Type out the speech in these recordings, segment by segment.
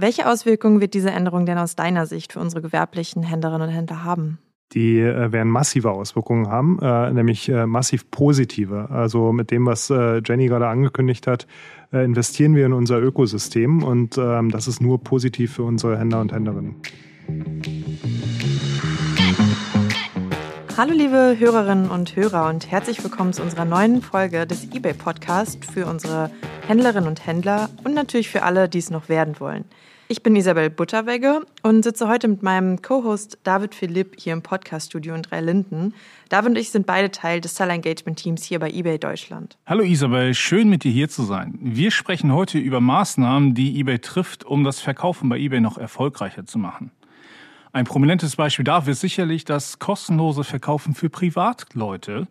Welche Auswirkungen wird diese Änderung denn aus deiner Sicht für unsere gewerblichen Händlerinnen und Händler haben? die äh, werden massive Auswirkungen haben, äh, nämlich äh, massiv positive. Also mit dem, was Jenny gerade angekündigt hat, investieren wir in unser Ökosystem und ähm, das ist nur positiv für unsere Händler und Händlerinnen. Hallo liebe Hörerinnen und Hörer und herzlich willkommen zu unserer neuen Folge des eBay Podcast für unsere Händlerinnen und Händler und natürlich für alle, die es noch werden wollen. Ich bin Isabel Butterwegge und sitze heute mit meinem Co-Host David Philipp hier im Podcaststudio in Dreilinden. David und ich sind beide Teil des Seller Engagement Teams hier bei eBay Deutschland. Hallo Isabel, schön mit dir hier zu sein. Wir sprechen heute über Maßnahmen, die eBay trifft, um das Verkaufen bei eBay noch erfolgreicher zu machen. Ein prominentes Beispiel dafür ist sicherlich das kostenlose Verkaufen für Privatleute.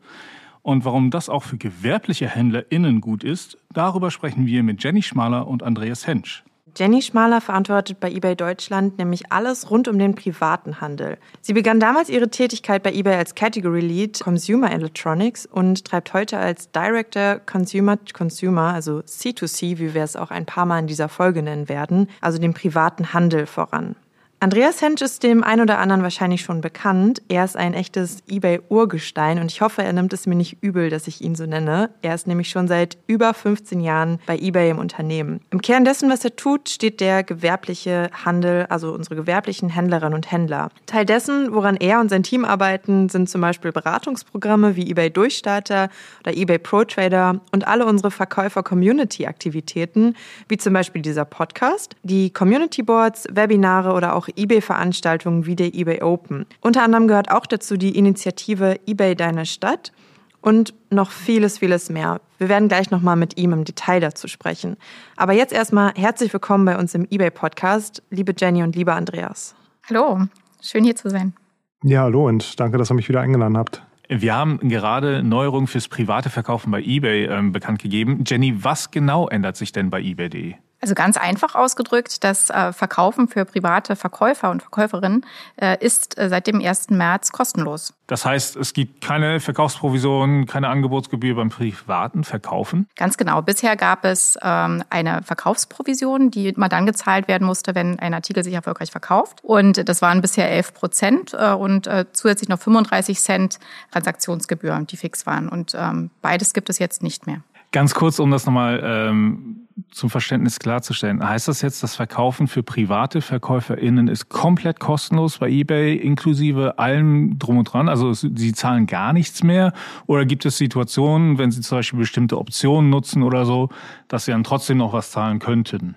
Und warum das auch für gewerbliche HändlerInnen gut ist, darüber sprechen wir mit Jenny Schmaler und Andreas Hensch. Jenny Schmaler verantwortet bei eBay Deutschland nämlich alles rund um den privaten Handel. Sie begann damals ihre Tätigkeit bei eBay als Category Lead Consumer Electronics und treibt heute als Director Consumer to Consumer, also C2C, wie wir es auch ein paar Mal in dieser Folge nennen werden, also den privaten Handel voran. Andreas Hensch ist dem ein oder anderen wahrscheinlich schon bekannt. Er ist ein echtes eBay-Urgestein und ich hoffe, er nimmt es mir nicht übel, dass ich ihn so nenne. Er ist nämlich schon seit über 15 Jahren bei eBay im Unternehmen. Im Kern dessen, was er tut, steht der gewerbliche Handel, also unsere gewerblichen Händlerinnen und Händler. Teil dessen, woran er und sein Team arbeiten, sind zum Beispiel Beratungsprogramme wie eBay Durchstarter oder eBay Pro Trader und alle unsere Verkäufer-Community-Aktivitäten, wie zum Beispiel dieser Podcast, die Community Boards, Webinare oder auch eBay-Veranstaltungen wie der eBay Open. Unter anderem gehört auch dazu die Initiative eBay Deine Stadt und noch vieles, vieles mehr. Wir werden gleich nochmal mit ihm im Detail dazu sprechen. Aber jetzt erstmal herzlich willkommen bei uns im eBay-Podcast, liebe Jenny und lieber Andreas. Hallo, schön hier zu sein. Ja, hallo und danke, dass ihr mich wieder eingeladen habt. Wir haben gerade Neuerungen fürs private Verkaufen bei eBay ähm, bekannt gegeben. Jenny, was genau ändert sich denn bei eBay.de? Also ganz einfach ausgedrückt, das äh, Verkaufen für private Verkäufer und Verkäuferinnen äh, ist äh, seit dem 1. März kostenlos. Das heißt, es gibt keine Verkaufsprovision, keine Angebotsgebühr beim privaten Verkaufen? Ganz genau. Bisher gab es ähm, eine Verkaufsprovision, die immer dann gezahlt werden musste, wenn ein Artikel sich erfolgreich verkauft. Und das waren bisher 11 Prozent und zusätzlich noch 35 Cent Transaktionsgebühr, die fix waren. Und ähm, beides gibt es jetzt nicht mehr. Ganz kurz, um das nochmal ähm, zum Verständnis klarzustellen. Heißt das jetzt, das Verkaufen für private VerkäuferInnen ist komplett kostenlos bei eBay, inklusive allem drum und dran? Also sie zahlen gar nichts mehr? Oder gibt es Situationen, wenn sie zum Beispiel bestimmte Optionen nutzen oder so, dass sie dann trotzdem noch was zahlen könnten?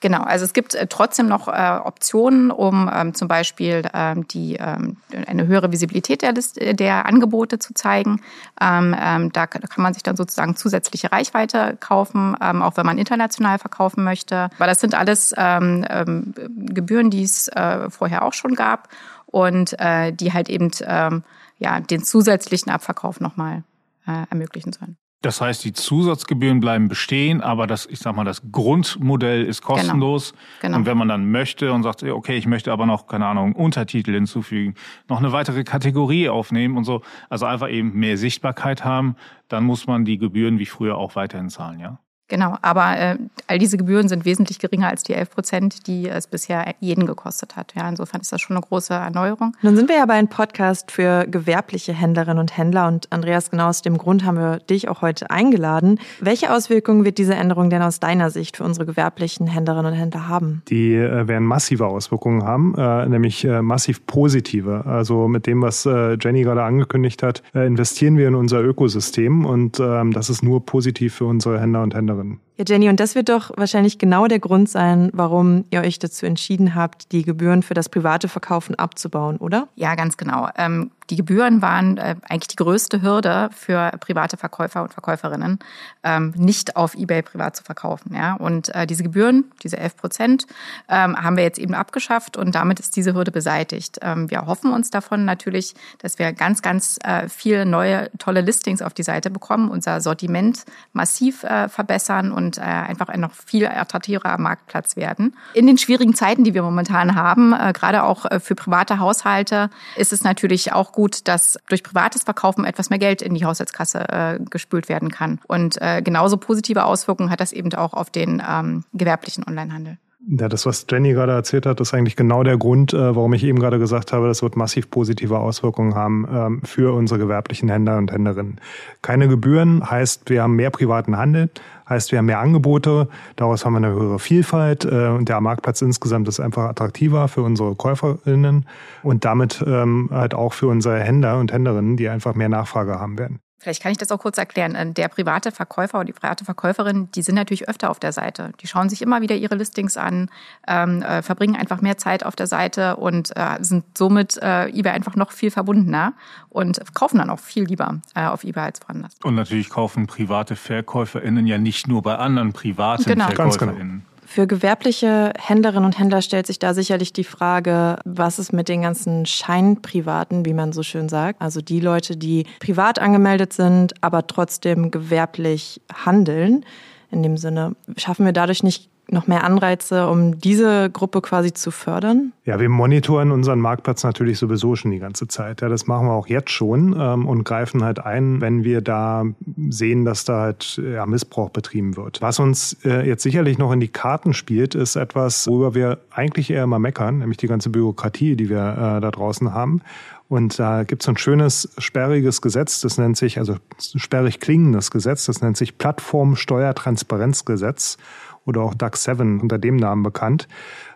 Genau, also es gibt äh, trotzdem noch äh, Optionen, um ähm, zum Beispiel ähm, die, ähm, eine höhere Visibilität der, List, der Angebote zu zeigen. Ähm, ähm, da, da kann man sich dann sozusagen zusätzliche Reichweite kaufen, ähm, auch wenn man international verkaufen möchte. Weil das sind alles ähm, ähm, Gebühren, die es äh, vorher auch schon gab und äh, die halt eben ähm, ja, den zusätzlichen Abverkauf nochmal äh, ermöglichen sollen. Das heißt, die Zusatzgebühren bleiben bestehen, aber das, ich sag mal, das Grundmodell ist genau. kostenlos. Genau. Genau. Und wenn man dann möchte und sagt, okay, ich möchte aber noch, keine Ahnung, Untertitel hinzufügen, noch eine weitere Kategorie aufnehmen und so, also einfach eben mehr Sichtbarkeit haben, dann muss man die Gebühren wie früher auch weiterhin zahlen, ja? Genau, aber äh, all diese Gebühren sind wesentlich geringer als die 11 Prozent, die es bisher jeden gekostet hat. Ja, insofern ist das schon eine große Erneuerung. Nun sind wir ja bei einem Podcast für gewerbliche Händlerinnen und Händler und Andreas, genau aus dem Grund haben wir dich auch heute eingeladen. Welche Auswirkungen wird diese Änderung denn aus deiner Sicht für unsere gewerblichen Händlerinnen und Händler haben? Die äh, werden massive Auswirkungen haben, äh, nämlich äh, massiv positive. Also mit dem, was äh, Jenny gerade angekündigt hat, äh, investieren wir in unser Ökosystem und ähm, das ist nur positiv für unsere Händler und Händlerinnen anderen. Ja, Jenny, und das wird doch wahrscheinlich genau der Grund sein, warum ihr euch dazu entschieden habt, die Gebühren für das private Verkaufen abzubauen, oder? Ja, ganz genau. Ähm, die Gebühren waren äh, eigentlich die größte Hürde für private Verkäufer und Verkäuferinnen, ähm, nicht auf eBay privat zu verkaufen. Ja? Und äh, diese Gebühren, diese 11 Prozent, ähm, haben wir jetzt eben abgeschafft und damit ist diese Hürde beseitigt. wir hoffen uns davon natürlich, dass wir ganz, ganz äh, viele neue, tolle Listings auf die Seite bekommen, unser Sortiment massiv verbessern und und äh, einfach ein noch viel attraktiverer Marktplatz werden. In den schwierigen Zeiten, die wir momentan haben, äh, gerade auch äh, für private Haushalte, ist es natürlich auch gut, dass durch privates Verkaufen etwas mehr Geld in die Haushaltskasse äh, gespült werden kann. Und äh, genauso positive Auswirkungen hat das eben auch auf den ähm, gewerblichen Onlinehandel. Ja, das, was Jenny gerade erzählt hat, ist eigentlich genau der Grund, äh, warum ich eben gerade gesagt habe, das wird massiv positive Auswirkungen haben ähm, für unsere gewerblichen Händler und Händlerinnen. Keine Gebühren heißt, wir haben mehr privaten Handel, heißt, wir haben mehr Angebote, daraus haben wir eine höhere Vielfalt äh, und der Marktplatz insgesamt ist einfach attraktiver für unsere KäuferInnen und damit ähm, halt auch für unsere Händler und Händlerinnen, die einfach mehr Nachfrage haben werden. Vielleicht kann ich das auch kurz erklären. Äh, der private Verkäufer oder die private Verkäuferin, die sind natürlich öfter auf der Seite. Die schauen sich immer wieder ihre Listings an, ähm, äh, verbringen einfach mehr Zeit auf der Seite und äh, sind somit äh, eBay einfach noch viel verbundener und kaufen dann auch viel lieber äh, auf eBay als woanders. Und natürlich kaufen private VerkäuferInnen ja nicht nur bei anderen privaten genau. genau. Für gewerbliche Händlerinnen und Händler stellt sich da sicherlich die Frage, was ist mit den ganzen Scheinprivaten, wie man so schön sagt. Also die Leute, die privat angemeldet sind, aber trotzdem gewerblich handeln. In dem Sinne, schaffen wir dadurch nicht noch mehr Anreize, um diese Gruppe quasi zu fördern? Ja, wir monitoren unseren Marktplatz natürlich sowieso schon die ganze Zeit. Ja, das machen wir auch jetzt schon ähm, und greifen halt ein, wenn wir da sehen, dass da halt ja, Missbrauch betrieben wird. Was uns äh, jetzt sicherlich noch in die Karten spielt, ist etwas, worüber wir eigentlich eher immer meckern, nämlich die ganze Bürokratie, die wir äh, da draußen haben. Und da gibt es ein schönes, sperriges Gesetz, das nennt sich, also sperrig klingendes Gesetz, das nennt sich Plattformsteuertransparenzgesetz oder auch DAX 7 unter dem Namen bekannt.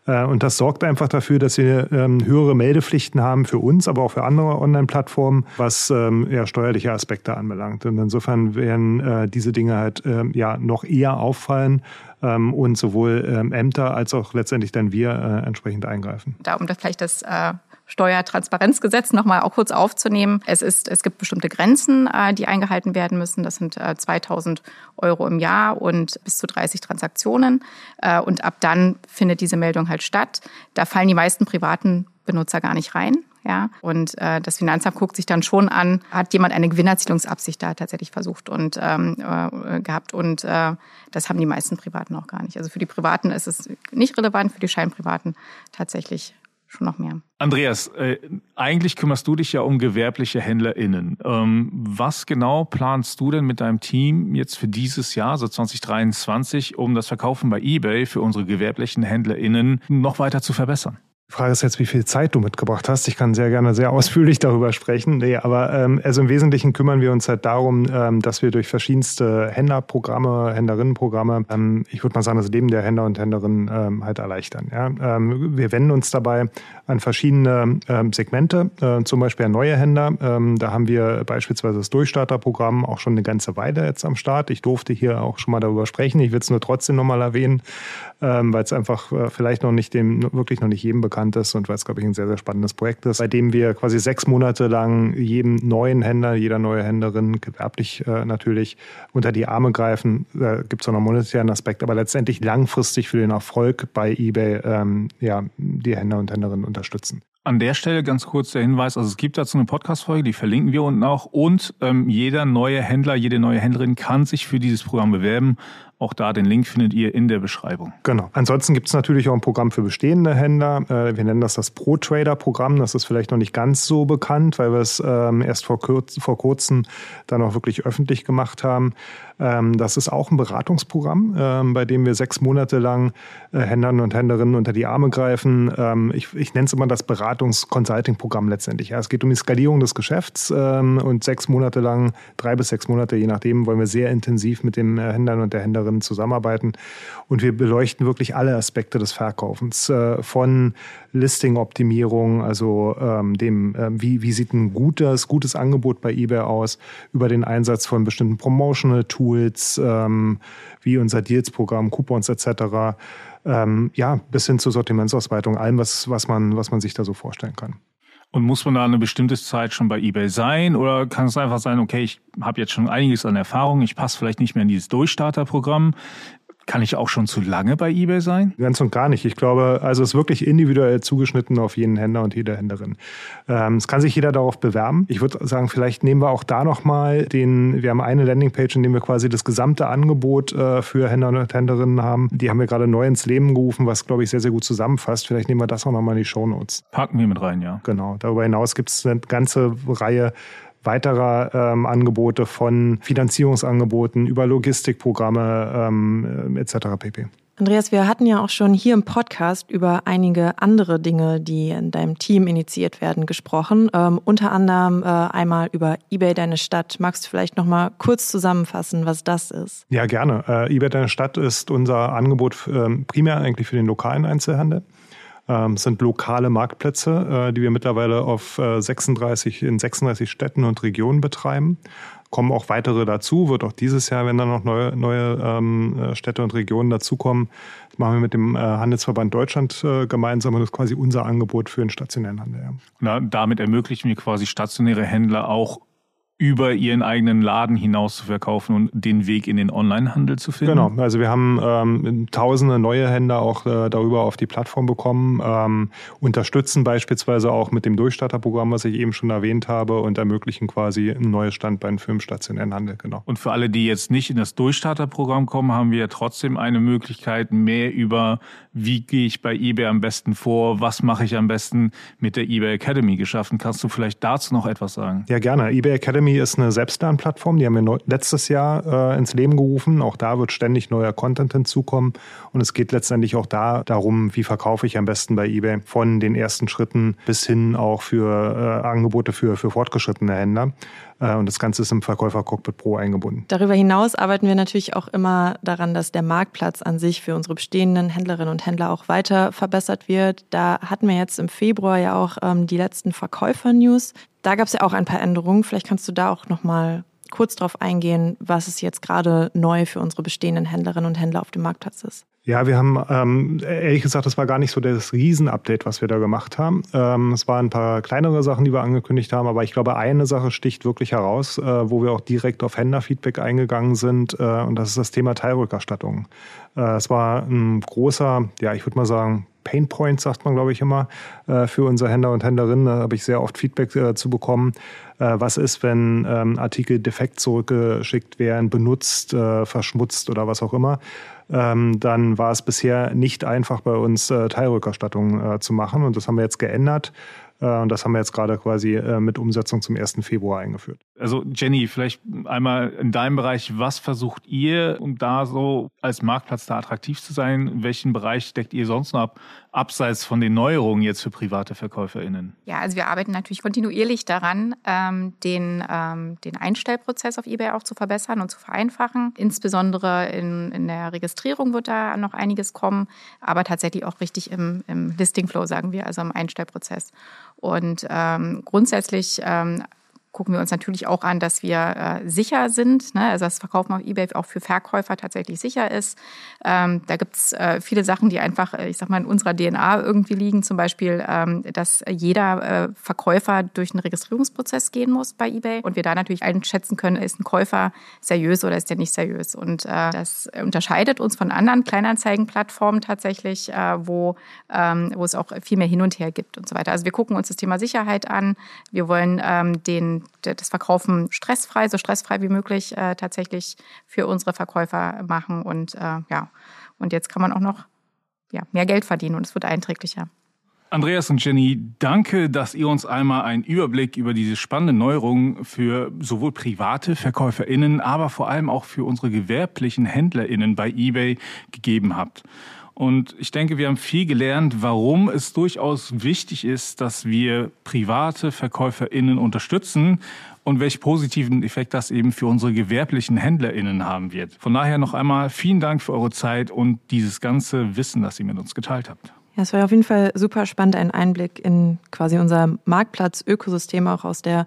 Äh, und das sorgt einfach dafür, dass wir ähm, höhere Meldepflichten haben für uns, aber auch für andere Online-Plattformen, was ähm, ja, steuerliche Aspekte anbelangt. Und insofern werden äh, diese Dinge halt ähm, ja noch eher auffallen und sowohl Ämter als auch letztendlich dann wir äh, entsprechend eingreifen. Da um das vielleicht das Steuertransparenzgesetz nochmal auch kurz aufzunehmen. Es, ist, es gibt bestimmte Grenzen, äh, die eingehalten werden müssen. Das sind 2000 äh, Euro im Jahr und bis zu 30 Transaktionen. Äh, und ab dann findet diese Meldung halt statt. Da fallen die meisten privaten Benutzer gar nicht rein. Ja, und äh, das Finanzamt guckt sich dann schon an, hat jemand eine Gewinnerzielungsabsicht da tatsächlich versucht und ähm, äh, gehabt. Und äh, das haben die meisten Privaten auch gar nicht. Also für die Privaten ist es nicht relevant, für die Scheinprivaten tatsächlich schon noch mehr. Andreas, äh, eigentlich kümmerst du dich ja um gewerbliche HändlerInnen. Ähm, was genau planst du denn mit deinem Team jetzt für dieses Jahr, so 2023, um das Verkaufen bei eBay für unsere gewerblichen HändlerInnen noch weiter zu verbessern? Die Frage ist jetzt, wie viel Zeit du mitgebracht hast. Ich kann sehr gerne sehr ausführlich darüber sprechen. Nee, aber ähm, also im Wesentlichen kümmern wir uns halt darum, ähm, dass wir durch verschiedenste Händlerprogramme, Händlerinnenprogramme, ähm, ich würde mal sagen, das Leben der Händler und Händlerinnen ähm, halt erleichtern. Ja? Ähm, wir wenden uns dabei an verschiedene ähm, Segmente, äh, zum Beispiel an neue Händler. Ähm, da haben wir beispielsweise das Durchstarterprogramm auch schon eine ganze Weile jetzt am Start. Ich durfte hier auch schon mal darüber sprechen. Ich will es nur trotzdem nochmal erwähnen, ähm, weil es einfach äh, vielleicht noch nicht dem, wirklich noch nicht jedem bekannt bekannt ist und weil es, glaube ich, ein sehr, sehr spannendes Projekt ist, bei dem wir quasi sechs Monate lang jedem neuen Händler, jeder neue Händlerin, gewerblich äh, natürlich, unter die Arme greifen. Da gibt es auch noch einen monetären Aspekt, aber letztendlich langfristig für den Erfolg bei eBay ähm, ja, die Händler und Händlerinnen unterstützen. An der Stelle ganz kurz der Hinweis, also es gibt dazu eine Podcast-Folge, die verlinken wir unten auch und ähm, jeder neue Händler, jede neue Händlerin kann sich für dieses Programm bewerben. Auch da den Link findet ihr in der Beschreibung. Genau. Ansonsten gibt es natürlich auch ein Programm für bestehende Händler. Äh, wir nennen das das Pro-Trader-Programm. Das ist vielleicht noch nicht ganz so bekannt, weil wir es ähm, erst vor, kurz, vor kurzem dann auch wirklich öffentlich gemacht haben. Ähm, das ist auch ein Beratungsprogramm, ähm, bei dem wir sechs Monate lang äh, Händlern und Händlerinnen unter die Arme greifen. Ich, ich nenne es immer das Beratungs-Consulting-Programm letztendlich. Es geht um die Skalierung des Geschäfts und sechs Monate lang, drei bis sechs Monate, je nachdem, wollen wir sehr intensiv mit den äh, Händlern und der Händlerin Partnerinnen zusammenarbeiten. Und wir beleuchten wirklich alle Aspekte des Verkaufens, äh, von Listing-Optimierung, also ähm, dem, äh, wie, wie sieht ein gutes, gutes Angebot bei eBay aus, über den Einsatz von bestimmten Promotional Tools, ähm, wie unser Deals-Programm, Coupons etc. Ähm, ja, bis hin zur Sortimentsausweitung, allem, was, was, man, was man sich da so vorstellen kann. Und muss man da eine bestimmte Zeit schon bei eBay sein? Oder kann es einfach sein, okay, ich habe jetzt schon einiges an Erfahrung, ich passe vielleicht nicht mehr in dieses Durchstarterprogramm. Kann ich auch schon zu lange bei eBay sein? Ganz und gar nicht. Ich glaube, also es ist wirklich individuell zugeschnitten auf jeden Händler und jede Händlerin. Ähm, es kann sich jeder darauf bewerben. Ich würde sagen, vielleicht nehmen wir auch da nochmal den, wir haben eine Landingpage, in der wir quasi das gesamte Angebot äh, für Händler und Händlerinnen haben. Die haben wir gerade neu ins Leben gerufen, was, glaube ich, sehr, sehr gut zusammenfasst. Vielleicht nehmen wir das auch nochmal in die Show Notes. Packen wir mit rein, ja. Genau. Darüber hinaus gibt es eine ganze Reihe weiterer ähm, Angebote von Finanzierungsangeboten über Logistikprogramme ähm, etc. pp. Andreas, wir hatten ja auch schon hier im Podcast über einige andere Dinge, die in deinem Team initiiert werden, gesprochen. Ähm, unter anderem äh, einmal über eBay Deine Stadt. Magst du vielleicht noch mal kurz zusammenfassen, was das ist? Ja, gerne. Äh, eBay Deine Stadt ist unser Angebot äh, primär eigentlich für den lokalen Einzelhandel. Ähm, sind lokale Marktplätze, äh, die wir mittlerweile auf 36, äh, in 36 Städten und Regionen betreiben kommen auch weitere dazu, wird auch dieses Jahr, wenn dann noch neue, neue ähm, äh, Städte und Regionen dazukommen, das machen wir mit dem äh, Handelsverband Deutschland äh, gemeinsam und das ist quasi unser Angebot für den stationären Handel. Ja. Na, damit ermöglichen wir quasi stationäre Händler auch über ihren eigenen Laden hinaus zu verkaufen und den Weg in den Onlinehandel zu finden? Genau, also wir haben ähm, tausende neue Händler auch äh, darüber auf die Plattform bekommen, ähm, unterstützen beispielsweise auch mit dem Durchstarterprogramm, was ich eben schon erwähnt habe und ermöglichen quasi ein neues Standbein für den stationären Handel, genau. Und für alle, die jetzt nicht in das Durchstarterprogramm kommen, haben wir trotzdem eine Möglichkeit, mehr über wie gehe ich bei eBay am besten vor, was mache ich am besten mit der eBay Academy geschaffen. Kannst du vielleicht dazu noch etwas sagen? Ja, gerne. eBay Academy Ist eine Selbstlernplattform, die haben wir letztes Jahr äh, ins Leben gerufen. Auch da wird ständig neuer Content hinzukommen. Und es geht letztendlich auch da darum, wie verkaufe ich am besten bei eBay von den ersten Schritten bis hin auch für äh, Angebote für, für fortgeschrittene Händler. Äh, und das Ganze ist im Verkäufer Cockpit Pro eingebunden. Darüber hinaus arbeiten wir natürlich auch immer daran, dass der Marktplatz an sich für unsere bestehenden Händlerinnen und Händler auch weiter verbessert wird. Da hatten wir jetzt im Februar ja auch ähm, die letzten Verkäufer-News. Da gab es ja auch ein paar Änderungen. Vielleicht kannst du da auch noch mal kurz darauf eingehen, was es jetzt gerade neu für unsere bestehenden Händlerinnen und Händler auf dem Marktplatz ist. Ja, wir haben ähm, ehrlich gesagt, das war gar nicht so das Riesenupdate, was wir da gemacht haben. Ähm, es waren ein paar kleinere Sachen, die wir angekündigt haben, aber ich glaube, eine Sache sticht wirklich heraus, äh, wo wir auch direkt auf Händlerfeedback eingegangen sind, äh, und das ist das Thema Teilrückerstattung. Äh, es war ein großer, ja, ich würde mal sagen, Painpoint, sagt man, glaube ich, immer, äh, für unsere Händler und Händlerinnen. Da habe ich sehr oft Feedback äh, zu bekommen. Äh, was ist, wenn ähm, Artikel defekt zurückgeschickt werden, benutzt, verschmutzt oder was auch immer? Ähm, dann war es bisher nicht einfach bei uns Teilrückerstattung zu machen und das haben wir jetzt geändert. Äh, und das haben wir jetzt gerade quasi äh, mit Umsetzung zum 1. Februar eingeführt. Also Jenny, vielleicht einmal in deinem Bereich, was versucht ihr, um da so als Marktplatz da attraktiv zu sein? In welchen Bereich deckt ihr sonst noch ab, abseits von den Neuerungen jetzt für private VerkäuferInnen? Ja, also wir arbeiten natürlich kontinuierlich daran, ähm, den, ähm, den Einstellprozess auf eBay auch zu verbessern und zu vereinfachen. Insbesondere in, in der Registrierung wird da noch einiges kommen, aber tatsächlich auch richtig im, im Listing Flow, sagen wir, also im Einstellprozess. Und ähm, grundsätzlich ähm, gucken wir uns natürlich auch an, dass wir äh, sicher sind. Ne? Also das Verkaufen auf eBay auch für Verkäufer tatsächlich sicher ist. Ähm, da gibt's äh, viele Sachen, die einfach, äh, ich sag mal, in unserer DNA irgendwie liegen. Zum Beispiel, ähm, dass jeder äh, Verkäufer durch einen Registrierungsprozess gehen muss bei eBay und wir da natürlich einschätzen können, ist ein Käufer seriös oder ist der nicht seriös. Und äh, das unterscheidet uns von anderen Kleinanzeigenplattformen tatsächlich, äh, wo, ähm, wo es auch viel mehr hin und her gibt und so weiter. Also wir gucken uns das Thema Sicherheit an. Wir wollen ähm, den das Verkaufen stressfrei, so stressfrei wie möglich äh, tatsächlich für unsere Verkäufer machen. Und äh, ja, und jetzt kann man auch noch ja, mehr Geld verdienen und es wird einträglicher. Andreas und Jenny, danke, dass ihr uns einmal einen Überblick über diese spannende Neuerung für sowohl private VerkäuferInnen, aber vor allem auch für unsere gewerblichen HändlerInnen bei eBay gegeben habt. Und ich denke, wir haben viel gelernt, warum es durchaus wichtig ist, dass wir private VerkäuferInnen unterstützen und welch positiven Effekt das eben für unsere gewerblichen HändlerInnen haben wird. Von daher noch einmal vielen Dank für eure Zeit und dieses ganze Wissen, das ihr mit uns geteilt habt. Ja, es war auf jeden Fall super spannend, einen Einblick in quasi unser Marktplatz-Ökosystem auch aus der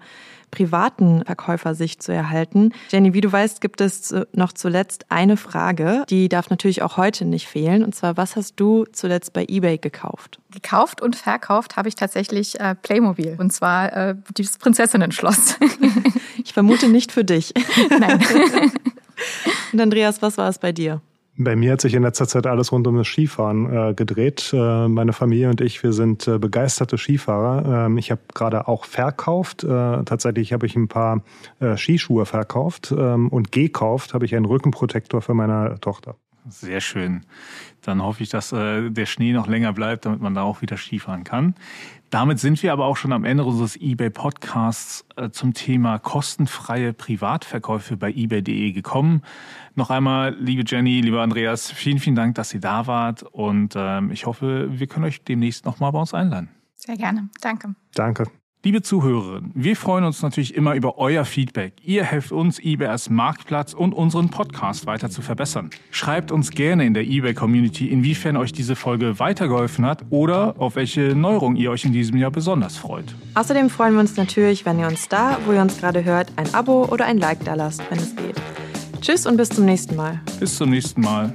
privaten Verkäufersicht zu erhalten. Jenny, wie du weißt, gibt es noch zuletzt eine Frage, die darf natürlich auch heute nicht fehlen. Und zwar, was hast du zuletzt bei eBay gekauft? Gekauft und verkauft habe ich tatsächlich äh, Playmobil. Und zwar äh, dieses Prinzessinnen-Schloss. ich vermute nicht für dich. Nein. und Andreas, was war es bei dir? Bei mir hat sich in letzter Zeit alles rund um das Skifahren äh, gedreht. Äh, meine Familie und ich, wir sind äh, begeisterte Skifahrer. Ähm, ich habe gerade auch verkauft. Äh, tatsächlich habe ich ein paar äh, Skischuhe verkauft ähm, und gekauft habe ich einen Rückenprotektor für meine Tochter. Sehr schön. Dann hoffe ich, dass äh, der Schnee noch länger bleibt, damit man da auch wieder Skifahren kann. Damit sind wir aber auch schon am Ende unseres eBay-Podcasts äh, zum Thema kostenfreie Privatverkäufe bei eBay.de gekommen. Noch einmal, liebe Jenny, lieber Andreas, vielen, vielen Dank, dass ihr da wart und ähm, ich hoffe, wir können euch demnächst nochmal bei uns einladen. Sehr gerne. Danke. Danke. Liebe Zuhörerinnen, wir freuen uns natürlich immer über euer Feedback. Ihr helft uns, eBay als Marktplatz und unseren Podcast weiter zu verbessern. Schreibt uns gerne in der eBay-Community, inwiefern euch diese Folge weitergeholfen hat oder auf welche Neuerung ihr euch in diesem Jahr besonders freut. Außerdem freuen wir uns natürlich, wenn ihr uns da, wo ihr uns gerade hört, ein Abo oder ein Like da lasst, wenn es geht. Tschüss und bis zum nächsten Mal. Bis zum nächsten Mal.